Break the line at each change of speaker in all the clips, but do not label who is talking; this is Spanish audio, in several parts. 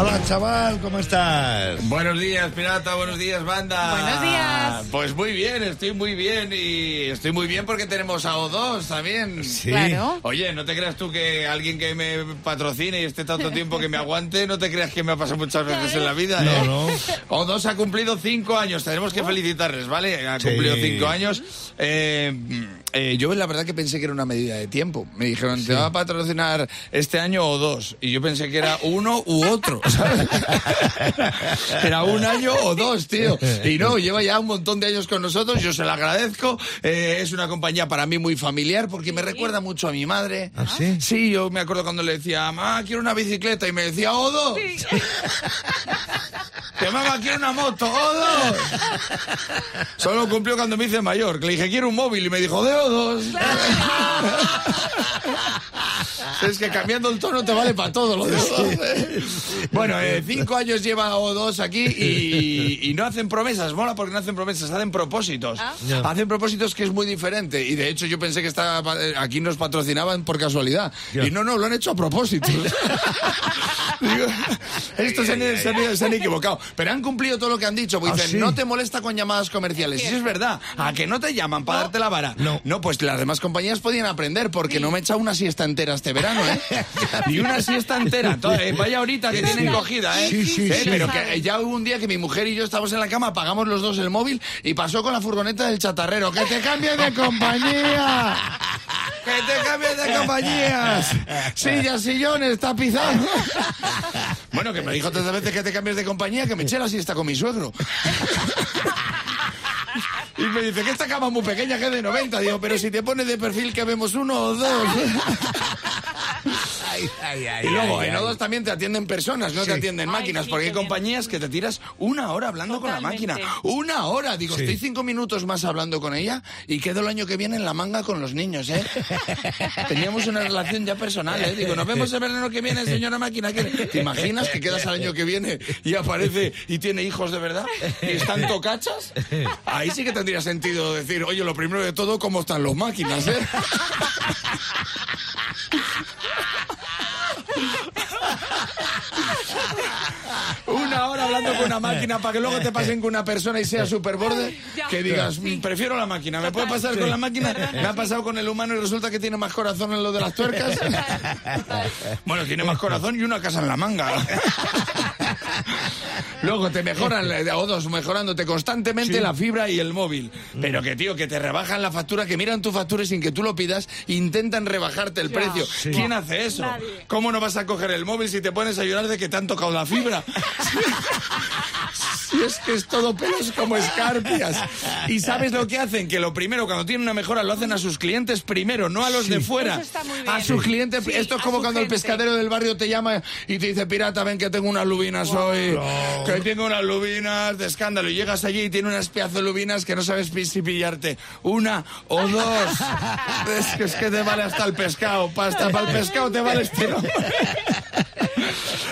Hola, chaval, ¿cómo estás?
Buenos días, pirata, buenos días, banda.
Buenos días.
Pues muy bien, estoy muy bien y estoy muy bien porque tenemos a O2 también.
Sí.
Claro.
Oye, no te creas tú que alguien que me patrocine y esté tanto tiempo que me aguante, no te creas que me ha pasado muchas veces en la vida.
No,
¿eh?
no.
O2 ha cumplido cinco años, tenemos que felicitarles, ¿vale? Ha
Sí.
cumplido cinco años. Eh, eh, yo la verdad que pensé que era una medida de tiempo. Me dijeron, te va a patrocinar este año o dos. Y yo pensé que era uno u otro, ¿sabes? era un año o dos, tío. Y no, lleva ya un montón de años con nosotros, yo se lo agradezco. Eh, es una compañía para mí muy familiar porque me recuerda mucho a mi madre.
¿Ah, sí?
Sí, yo me acuerdo cuando le decía, mamá, quiero una bicicleta. Y me decía, Odo. Que mamá, quiero una moto, Odo. Solo cumplió cuando me hice mayor, que le dije, quiero un móvil. Y me dijo, de O2. Es que cambiando el tono te vale para todo lo de O2. ¿eh? Bueno, eh, cinco años lleva O2 aquí y, y no hacen promesas. Mola porque no hacen promesas, hacen propósitos.
Ya.
Hacen propósitos que es muy diferente. Y de hecho yo pensé que estaba, eh, aquí nos patrocinaban por casualidad. Y no, no, lo han hecho a propósito. Digo, estos se han, se han- se han equivocado. Pero han cumplido todo lo que han dicho. Pues
¿Ah,
dicen,
sí?
no te molesta con llamadas comerciales. Y eso es verdad. ¿A que no te llaman para darte la vara?
No.
pues las demás compañías podían aprender porque no me he echado una siesta entera este verano, ¿eh? Ni una siesta entera. To- eh, vaya ahorita que tienen cogida, ¿eh?
Sí, sí,
Eh,
sí.
Pero que ya hubo un día que mi mujer y yo estábamos en la cama, apagamos los dos el móvil y pasó con la furgoneta del chatarrero. ¡Que te cambies de compañía! ¡Que te cambies de compañías! Sillas, sillones, tapizados. Bueno, que me dijo tantas veces que te cambies de compañía que me eché la siesta con mi suegro. Y me dice que esta cama es muy pequeña, que es de 90. Digo, pero si te pones de perfil que vemos uno o dos.
Ay, ay, ay,
Y luego,
ay,
en
ay.
O2 también te atienden personas, no te
Sí.
atienden
Ay,
máquinas,
sí,
porque hay
bien.
compañías que te tiras una hora hablando con la
Totalmente.
máquina. Una hora. Digo,
Sí.
estoy cinco minutos más hablando con ella y quedo el año que viene en la manga con los niños, ¿eh? Teníamos una relación ya personal, ¿eh? Digo, nos vemos el verano que viene, señora máquina. ¿qué- ¿Te imaginas que quedas al año que viene y aparece y tiene hijos de verdad? ¿Y están tocachas? Ahí sí que tendría sentido decir, oye, lo primero de todo, ¿cómo están los máquinas, eh? Una hora hablando con una máquina para que luego te pasen con una persona y sea super borde. Que digas, "Mm, prefiero la máquina. ¿Me puede pasar con la máquina? Me ha pasado con el humano y resulta que tiene más corazón en lo de las tuercas. Bueno, tiene más corazón y una casa en la manga. Luego te mejoran, eh, o dos, mejorándote constantemente la fibra y el móvil. Pero que, tío, que te rebajan la factura, que miran tu factura y sin que tú lo pidas, intentan rebajarte el precio.
Sí.
¿Quién hace eso?
Nadie.
¿Cómo no vas a coger el móvil si te pones a llorar de que te han tocado la fibra? Si es que es todo pelos como escarpias. ¿Y sabes lo que hacen? Que lo primero, cuando tienen una mejora, lo hacen a sus clientes primero, no a los de fuera.
Eso está muy bien.
A sus clientes.
Sí,
Esto es como cuando el pescadero del barrio te llama y te dice, pirata, ven que tengo unas lubinas hoy. Que tengo unas lubinas de escándalo. Y llegas allí y tiene unas pedazos de lubinas que no sabes si pillarte. Una o dos. es, que, es que te vale hasta el pescado. Pasta para el pescado te vale este nombre.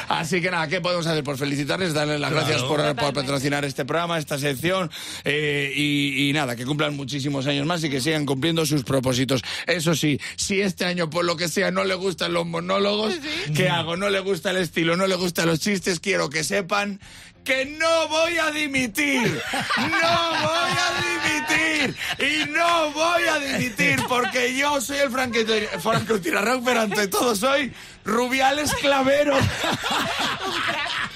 Así que nada, ¿qué podemos hacer? Por felicitarles, darles las gracias por, por patrocinar este programa, esta sección eh, y, y nada, que cumplan muchísimos años más y que sigan cumpliendo sus propósitos. Eso sí, si este año por lo que sea no le gustan los monólogos, ¿qué hago? No le gusta el estilo, no le gustan los chistes, quiero que sepan que no voy a dimitir, no voy a dimitir y no voy a dimitir porque yo soy el francotirador, pero ante todo soy Rubiales Clavero.
back.